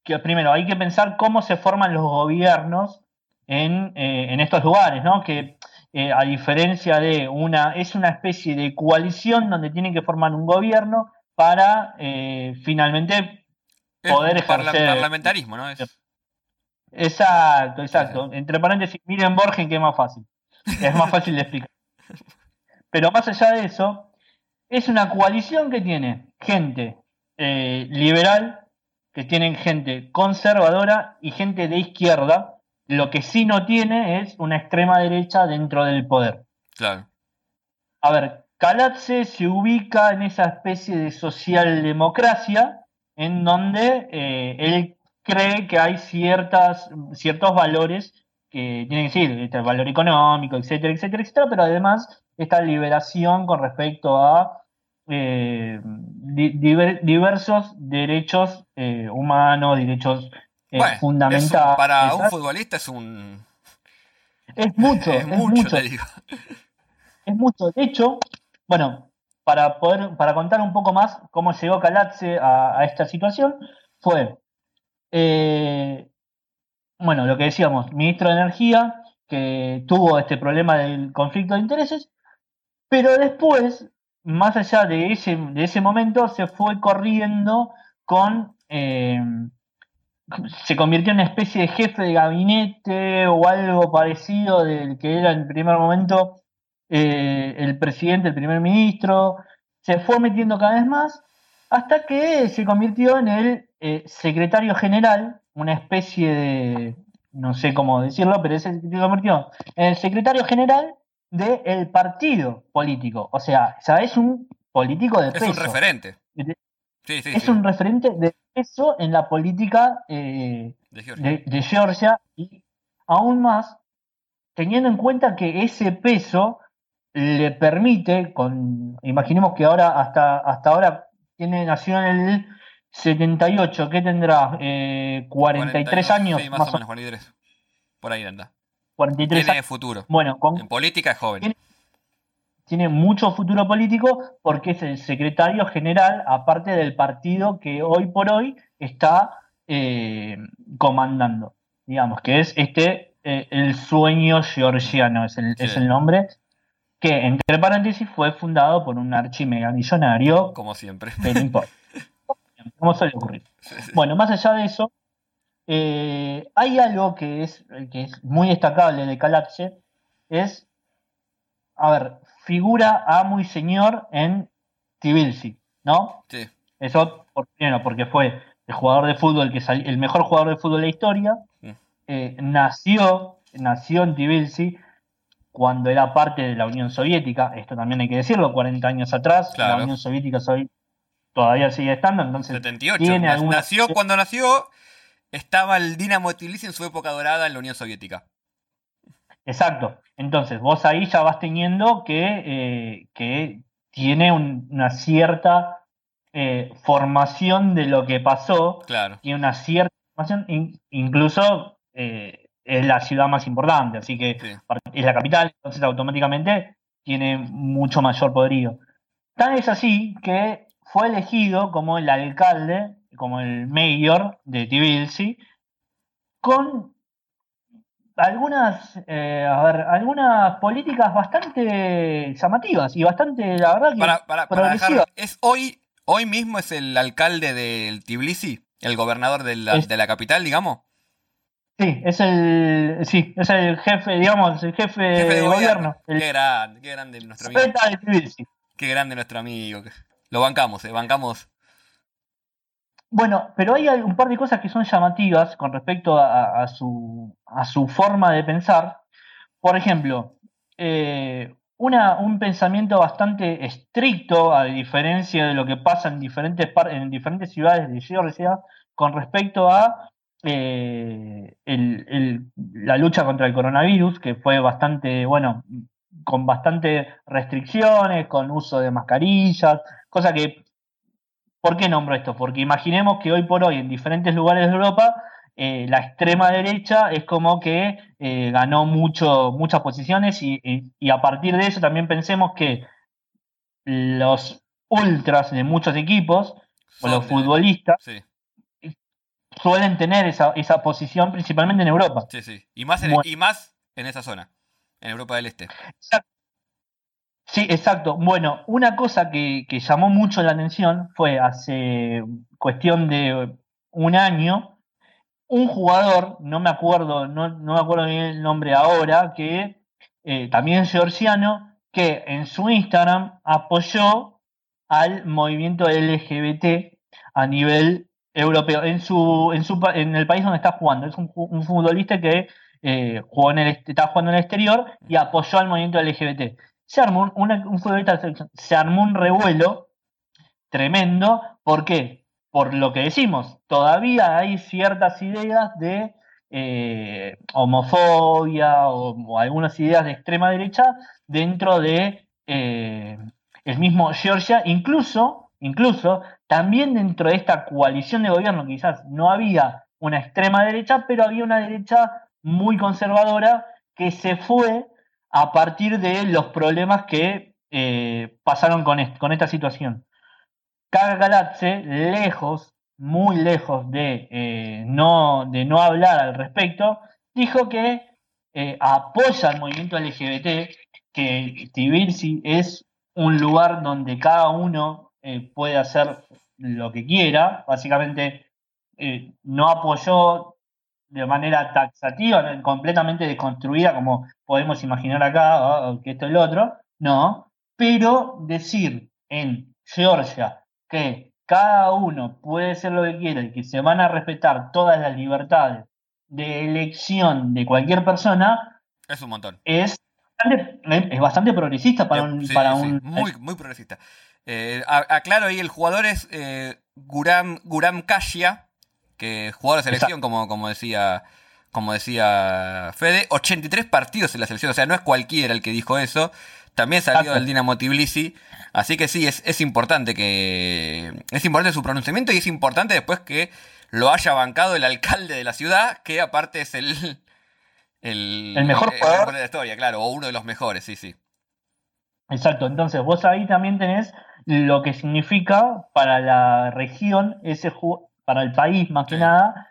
que primero hay que pensar cómo se forman los gobiernos en, eh, estos lugares, ¿no? Que a diferencia de una, es una especie de coalición donde tienen que formar un gobierno para finalmente poder ejercer... Parlamentarismo, ¿no? Exacto, exacto. Entre paréntesis, miren Borgen que es más fácil. Es más fácil de explicar. [laughs] Pero más allá de eso, es una coalición que tiene gente eh, liberal, que tienen gente conservadora y gente de izquierda. Lo que sí no tiene es una extrema derecha dentro del poder. Claro. A ver, Kalatse se ubica en esa especie de socialdemocracia en donde eh, él cree que hay ciertas, ciertos valores que tienen que ser este, el valor económico, etcétera, etcétera, etcétera, pero además esta liberación con respecto a eh, diversos derechos eh, humanos, derechos eh, fundamentales. para un futbolista es un... Es mucho, es, mucho, digo. [laughs] Es mucho. De hecho, bueno, para poder, para contar un poco más cómo llegó Calatze a esta situación, fue eh, bueno, lo que decíamos, ministro de Energía, que tuvo este problema del conflicto de intereses, pero después, más allá de ese, de ese momento, se fue corriendo con... Eh, se convirtió en una especie de jefe de gabinete o algo parecido del que era en primer momento eh, el presidente, el primer ministro, se fue metiendo cada vez más hasta que se convirtió en el eh, secretario general, una especie de, no sé cómo decirlo, pero se convirtió en el secretario general del partido político. O sea, es un político de peso. Es un referente. es un referente de peso en la política eh, de, Georgia. y aún más teniendo en cuenta que ese peso le permite, con, imaginemos que ahora hasta, hasta ahora tiene, nació en el 78, ¿qué tendrá? Eh, 43 años. Sí, más, o menos, 43. Por ahí anda. 43 tiene futuro. Bueno, en política es joven. Tiene, mucho futuro político porque es el secretario general, aparte del partido que hoy por hoy está eh, comandando. Digamos, que es este, eh, el sueño georgiano, es el, es el nombre que entre paréntesis fue fundado por un archimegamillonario. Como siempre. [laughs] Como suele ocurrir. Bueno, más allá de eso, eh, hay algo que es, que es muy destacable de Calapse, es, a ver, figura amo y señor en Tbilisi, ¿no? Sí. Eso, por, porque fue el jugador de fútbol que el mejor jugador de fútbol de la historia, eh, nació, nació en Tbilisi, cuando era parte de la Unión Soviética, esto también hay que decirlo, 40 años atrás, la Unión Soviética todavía sigue estando, entonces 78. Tiene Nació cuando nació, estaba el Dinamo Tbilisi en su época dorada en la Unión Soviética. Exacto. Entonces, vos ahí ya vas teniendo que, eh, que tiene una cierta eh, formación de lo que pasó. Claro. Tiene una cierta formación, incluso eh, es la ciudad más importante, así que es la capital, entonces automáticamente tiene mucho mayor poderío. Tan es así que fue elegido como el alcalde, como el mayor de Tbilisi, con algunas, eh, a ver, algunas políticas bastante llamativas y bastante, la verdad, que para, ¿Es hoy, hoy mismo es el alcalde del Tbilisi, el gobernador de la, de la capital, digamos? Sí, es el, sí, es el jefe, digamos, el jefe, de, gobierno. qué grande, qué grande nuestro amigo. Qué grande nuestro amigo. Lo bancamos, eh, bancamos. Bueno, pero hay un par de cosas que son llamativas con respecto a, su, forma de pensar. Por ejemplo, eh, un pensamiento bastante estricto, a diferencia de lo que pasa en diferentes, en diferentes ciudades de Georgia, con respecto a eh, la lucha contra el coronavirus, que fue bastante, bueno, con bastante restricciones, con uso de mascarillas, cosa que, ¿por qué nombro esto? Porque imaginemos que hoy por hoy en diferentes lugares de Europa eh, la extrema derecha es como que eh, ganó mucho, muchas posiciones y, a partir de eso también pensemos que los ultras de muchos equipos o los futbolistas suelen tener esa, esa posición principalmente en Europa. Sí, sí. Y más en, y más en esa zona, en Europa del Este. Sí, exacto. Bueno, una cosa que, llamó mucho la atención fue hace cuestión de un año, un jugador, no me acuerdo, no, me acuerdo bien el nombre ahora, que eh, también es georgiano, que en su Instagram apoyó al movimiento LGBT a nivel europeo en su, en su en el país donde está jugando. Es un, futbolista que eh, jugó en el, está jugando en el exterior y apoyó al movimiento LGBT. Se armó un futbolista se armó un revuelo tremendo. ¿Por qué? Por lo que decimos, todavía hay ciertas ideas de eh, homofobia o, algunas ideas de extrema derecha dentro de eh, el mismo Georgia, incluso, incluso también dentro de esta coalición de gobierno quizás no había una extrema derecha, pero había una derecha muy conservadora que se fue a partir de los problemas que eh, pasaron con, con, esta situación. Kaga lejos, muy lejos de, eh, no, de no hablar al respecto, dijo que eh, apoya al movimiento LGBT, que Tbilisi es un lugar donde cada uno puede hacer lo que quiera, básicamente no apoyó de manera taxativa, completamente desconstruida, como podemos imaginar acá, o que esto es lo otro, no, pero decir en Georgia que cada uno puede ser lo que quiera y que se van a respetar todas las libertades de elección de cualquier persona, es un montón. Es bastante, es bastante progresista para un... para un muy, muy progresista. Eh, aclaro ahí, el jugador es eh, Guram, Guram Kasia, que jugador de selección, como, como, decía, como decía Fede. 83 partidos en la selección, o sea, no es cualquiera el que dijo eso. También salió del Dinamo Tbilisi. Así que sí, es, es importante que. Es importante su pronunciamiento y es importante después que lo haya bancado el alcalde de la ciudad, que aparte es el. El, mejor jugador de la historia, claro, o uno de los mejores, sí, sí. Exacto, entonces vos ahí también tenés lo que significa para la región, ese para el país más que nada,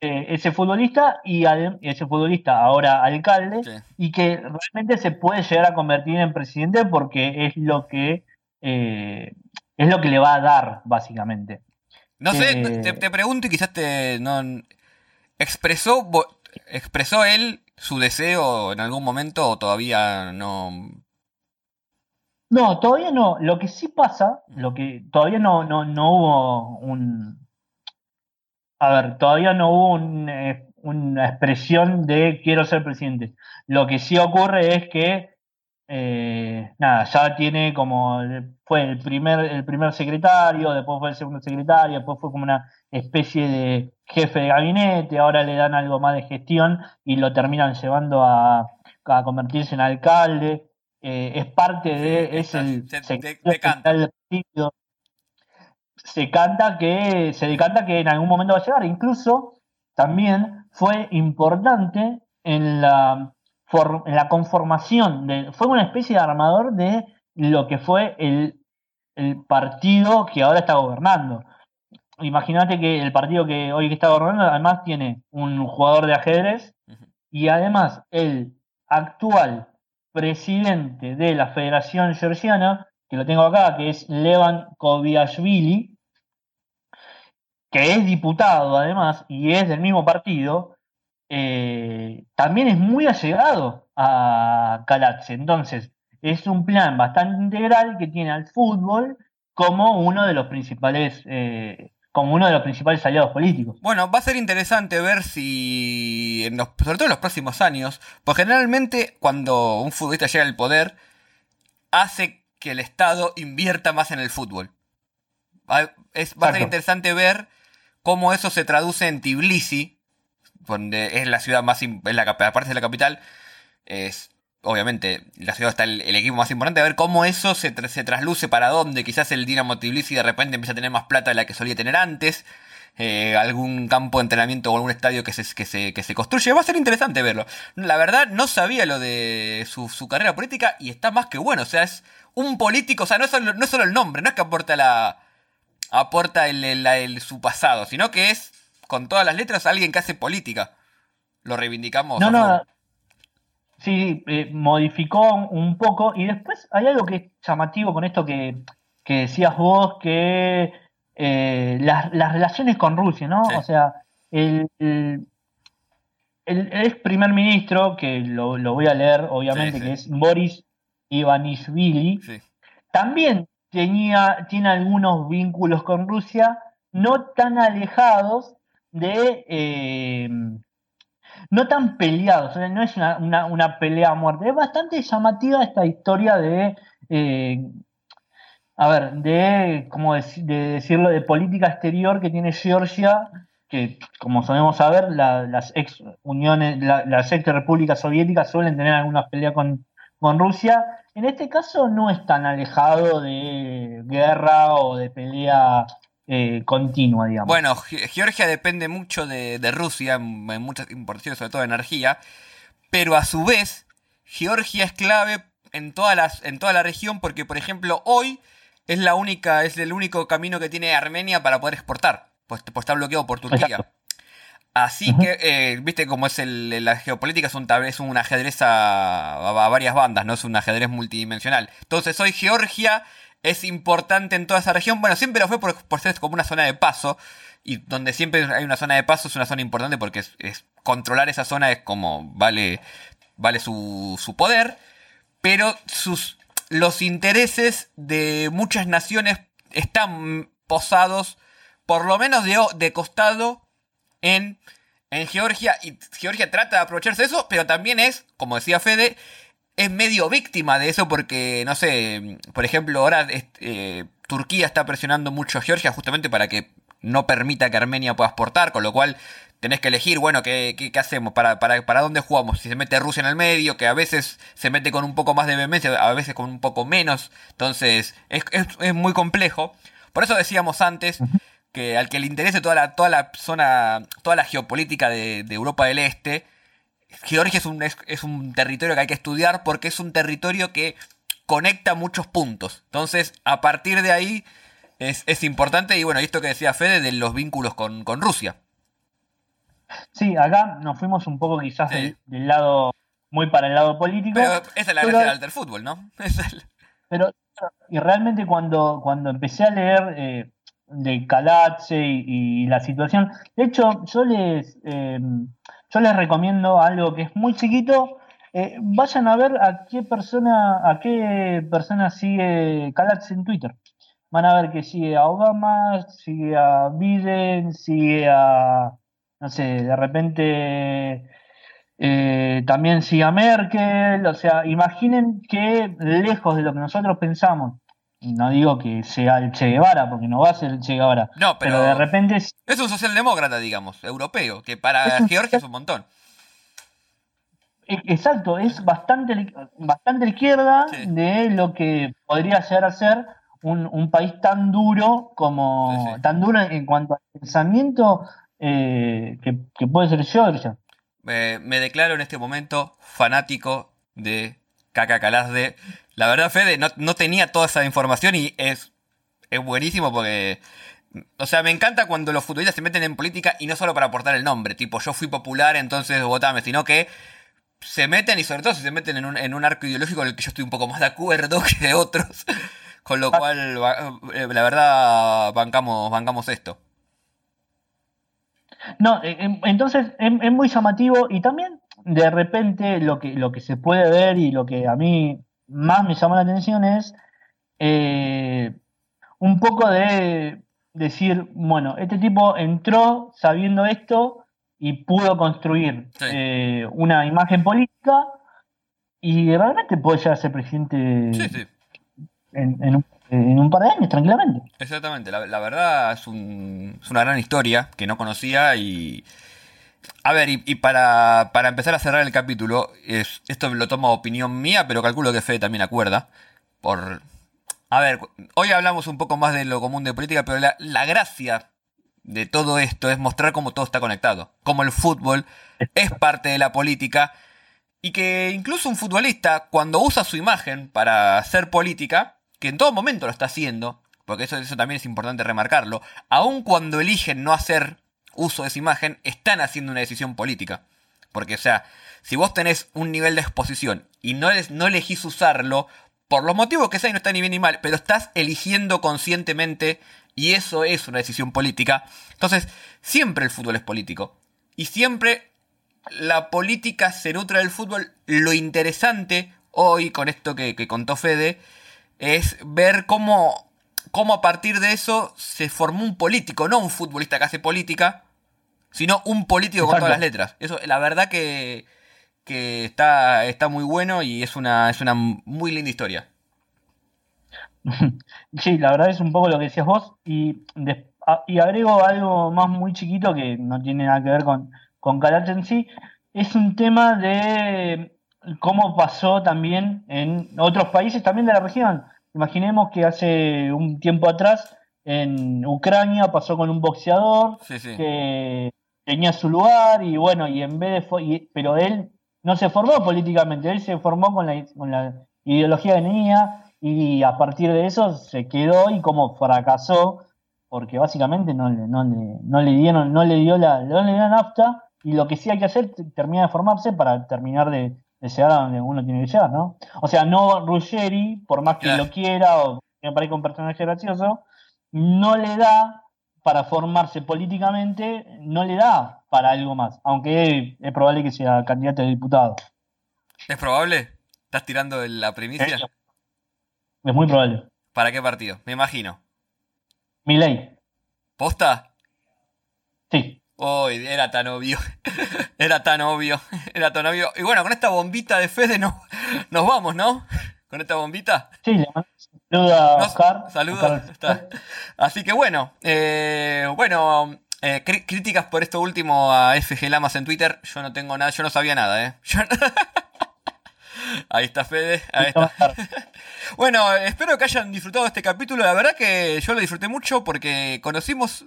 ese, futbolista y ese futbolista ahora alcalde y que realmente se puede llegar a convertir en presidente porque es lo que eh, es lo que le va a dar básicamente. No sé, eh, te, pregunto y quizás te no, expresó expresó él su deseo en algún momento o todavía no no, todavía no. Lo que sí pasa, lo que todavía no, no, no hubo un. A ver, todavía no hubo eh, una expresión de quiero ser presidente. Lo que sí ocurre es que eh, nada, ya tiene como, fue el primer, el primer secretario, después fue el segundo secretario, después fue como una especie de jefe de gabinete, ahora le dan algo más de gestión y lo terminan llevando a, convertirse en alcalde. Eh, es parte de, es el secretario Se canta que, se decanta que en algún momento va a llegar. Incluso también fue importante en la en la conformación, de, fue una especie de armador de lo que fue el, partido que ahora está gobernando. Imagínate que el partido que hoy está gobernando además tiene un jugador de ajedrez y además el actual presidente de la Federación Georgiana, que lo tengo acá, que es Levan Koviashvili, que es diputado además y es del mismo partido, eh, también es muy allegado a Calatze. Entonces, es un plan bastante integral que tiene al fútbol como uno de los principales eh, como uno de los principales aliados políticos. Bueno, va a ser interesante ver si, sobre todo en los próximos años, pues generalmente cuando un futbolista llega al poder, hace que el Estado invierta más en el fútbol. Va, es, va a ser interesante ver cómo eso se traduce en Tbilisi, donde es la ciudad más, es la, aparte de la capital, es obviamente la ciudad está el, equipo más importante, a ver cómo eso se, se, trasluce para dónde, quizás el Dinamo Tbilisi de repente empieza a tener más plata de la que solía tener antes, eh, algún campo de entrenamiento o algún estadio que se, que, se, que se construye, va a ser interesante verlo. La verdad no sabía lo de su, su carrera política y está más que bueno, o sea, es un político, o sea, no es solo, no es solo el nombre, no es que aporta la aporta el, el, su pasado, sino que es con todas las letras alguien que hace política. Lo reivindicamos. No, no. Sí, eh, modificó un poco. Y después hay algo que es llamativo con esto que, decías vos, que eh, las, relaciones con Rusia, ¿no? O sea, el, el, ex primer ministro, que lo, voy a leer, obviamente, que es Boris Ivanishvili, también tiene algunos vínculos con Rusia, no tan alejados, de eh, no tan peleados, no es una, pelea a muerte, es bastante llamativa esta historia de, eh, a ver, de, como de, decirlo, de política exterior que tiene Georgia, que como sabemos saber, las ex uniones, las ex repúblicas soviéticas suelen tener algunas peleas con, con Rusia. En este caso no es tan alejado de guerra o de pelea eh, continua, digamos. Bueno, Georgia depende mucho de, Rusia en, muchas importaciones, sobre todo de energía, pero a su vez, Georgia es clave en, todas las, en toda la región porque, por ejemplo, hoy es la única, es el único camino que tiene Armenia para poder exportar, pues, pues está bloqueado por Turquía. Así que, eh, viste cómo es el, la geopolítica, es un, es un ajedrez a, a, varias bandas, no es un ajedrez multidimensional. Entonces hoy Georgia es importante en toda esa región. Bueno, siempre lo fue por, ser como una zona de paso. Y donde siempre hay una zona de paso es una zona importante porque es, controlar esa zona es como vale, vale su, su poder. Pero sus, los intereses de muchas naciones están posados, por lo menos de, de costado, en, en Georgia. Y Georgia trata de aprovecharse de eso, pero también es, como decía Fede, es medio víctima de eso porque, no sé, por ejemplo, ahora eh, Turquía está presionando mucho a Georgia justamente para que no permita que Armenia pueda exportar, con lo cual tenés que elegir, bueno, ¿qué, qué, hacemos? ¿Para, ¿Para, para, dónde jugamos? Si se mete Rusia en el medio, que a veces se mete con un poco más de vehemencia, a veces con un poco menos, entonces es, es, muy complejo. Por eso decíamos antes que al que le interese toda la, toda la zona, toda la geopolítica de, de Europa del Este, Georgia es un, es, un territorio que hay que estudiar porque es un territorio que conecta muchos puntos. Entonces, a partir de ahí es, importante. Y bueno, esto que decía Fede de los vínculos con, Rusia. Sí, acá nos fuimos un poco quizás del, lado, muy para el lado político. Pero esa es la gracia del fútbol, ¿no? [laughs] Pero, y realmente cuando, cuando empecé a leer eh, de Calatze y, la situación, de hecho, yo les... Eh, yo les recomiendo algo que es muy chiquito. Eh, vayan a ver a qué persona, a qué persona sigue Calax en Twitter. Van a ver que sigue a Obama, sigue a Biden, sigue a, no sé, de repente eh, también sigue a Merkel, o sea, imaginen que lejos de lo que nosotros pensamos, no digo que sea el Che Guevara, porque no va a ser el Che Guevara, no, pero, de repente... Es un socialdemócrata, digamos, europeo, que para Georgia es un montón. E, exacto, es bastante, bastante izquierda de lo que podría llegar a ser un, país tan duro como tan duro en cuanto al pensamiento eh, que, puede ser Georgia. me declaro en este momento fanático de Caca Calasde. La verdad, Fede, no, tenía toda esa información y es, es buenísimo porque. O sea, me encanta cuando los futbolistas se meten en política y no solo para aportar el nombre, tipo yo fui popular, entonces votame, sino que se meten y sobre todo si se meten en un, en un arco ideológico en el que yo estoy un poco más de acuerdo [laughs] que de otros. Con lo cual, eh, la verdad, bancamos, bancamos esto. No, eh, em, entonces es, muy llamativo y también de repente lo que, lo que se puede ver y lo que a mí más me llama la atención es eh, un poco de decir, bueno, este tipo entró sabiendo esto y pudo construir una imagen política y realmente puede llegar a ser presidente sí, sí. en, un, par de años, tranquilamente. Exactamente, la, verdad es, una gran historia que no conocía y... A ver, y, para, empezar a cerrar el capítulo, es, esto lo tomo opinión mía, pero calculo que Fede también acuerda. Por. A ver, hoy hablamos un poco más de lo común de política, pero la, la gracia de todo esto es mostrar cómo todo está conectado. Cómo el fútbol es parte de la política. Y que incluso un futbolista, cuando usa su imagen para hacer política, que en todo momento lo está haciendo, porque eso, eso también es importante remarcarlo, aun cuando eligen no hacer uso de esa imagen, están haciendo una decisión política. Porque, o sea, si vos tenés un nivel de exposición y no, no elegís usarlo, por los motivos que sea, no está ni bien ni mal, pero estás eligiendo conscientemente y eso es una decisión política. Entonces, siempre el fútbol es político. Y siempre la política se nutre del fútbol. Lo interesante hoy, con esto que, que contó Fede, es ver cómo, cómo a partir de eso se formó un político, no un futbolista que hace política, sino un político con todas las letras. Eso, la verdad que, que está, está muy bueno y es una, es una muy linda historia. [laughs] Sí, la verdad es un poco lo que decías vos y, y agrego algo más muy chiquito que no tiene nada que ver con, con en sí. Es un tema de cómo pasó también en otros países también de la región. Imaginemos que hace un tiempo atrás en Ucrania pasó con un boxeador que tenía su lugar y bueno, y en vez de... pero él no se formó políticamente, él se formó con la, con la ideología que tenía y a partir de eso se quedó y como fracasó porque básicamente no, no, le, no le dieron, no le dio la, no le dio nafta y lo que sí hay que hacer termina de formarse para terminar de, de llegar a donde uno tiene que llegar, ¿no? O sea, no Ruggeri, por más que lo quiera o me parezca un personaje gracioso, no le da para formarse políticamente, no le da para algo más, aunque es, probable que sea candidato a diputado. ¿Es probable? ¿Estás tirando la primicia? Es, muy probable. ¿Para qué partido? Me imagino. Mi ley. ¿Posta? Sí. Uy, era tan obvio. [laughs] era tan obvio. [laughs] Era tan obvio. Y bueno, con esta bombita de Fede no, nos vamos, ¿no? Con esta bombita. Sí, le saluda Oscar. Saludos. Así que bueno, eh, bueno, eh, críticas por esto último a FG Lamas en Twitter. Yo no tengo nada, yo no sabía nada, ¿eh? [laughs] Ahí está Fede, ahí está. [laughs] bueno, espero que hayan disfrutado este capítulo. La verdad que yo lo disfruté mucho porque conocimos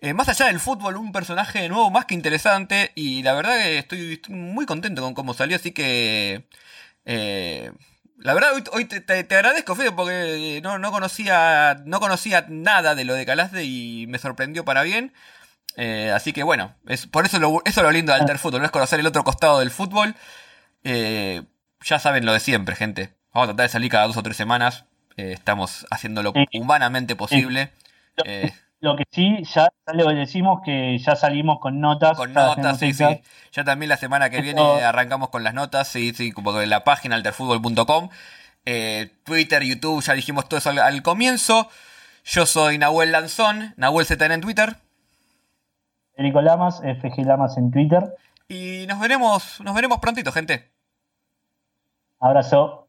eh, más allá del fútbol, un personaje nuevo más que interesante. Y la verdad que estoy, muy contento con cómo salió. Así que. Eh, la verdad, hoy, te, agradezco, Fede, porque no, no, conocía, no conocía nada de lo de Calasde y me sorprendió para bien. Eh, así que bueno, es, por eso lo, eso lo lindo de Alter Fútbol, no es conocer el otro costado del fútbol. ya saben lo de siempre, gente. Vamos a tratar de salir cada dos o tres semanas. estamos haciendo lo humanamente posible. Lo que sí, ya, le decimos que ya salimos con notas. Con notas, sí, sí. Ya también la semana que viene arrancamos con las notas, sí, sí, como en la página alterfutbol.com. Eh, Twitter, YouTube, ya dijimos todo eso al, comienzo. Yo soy Nahuel Lanzón, Nahuel ZN en Twitter. Federico Lamas, FG Lamas en Twitter. Y nos veremos, nos veremos prontito, gente. Abrazo.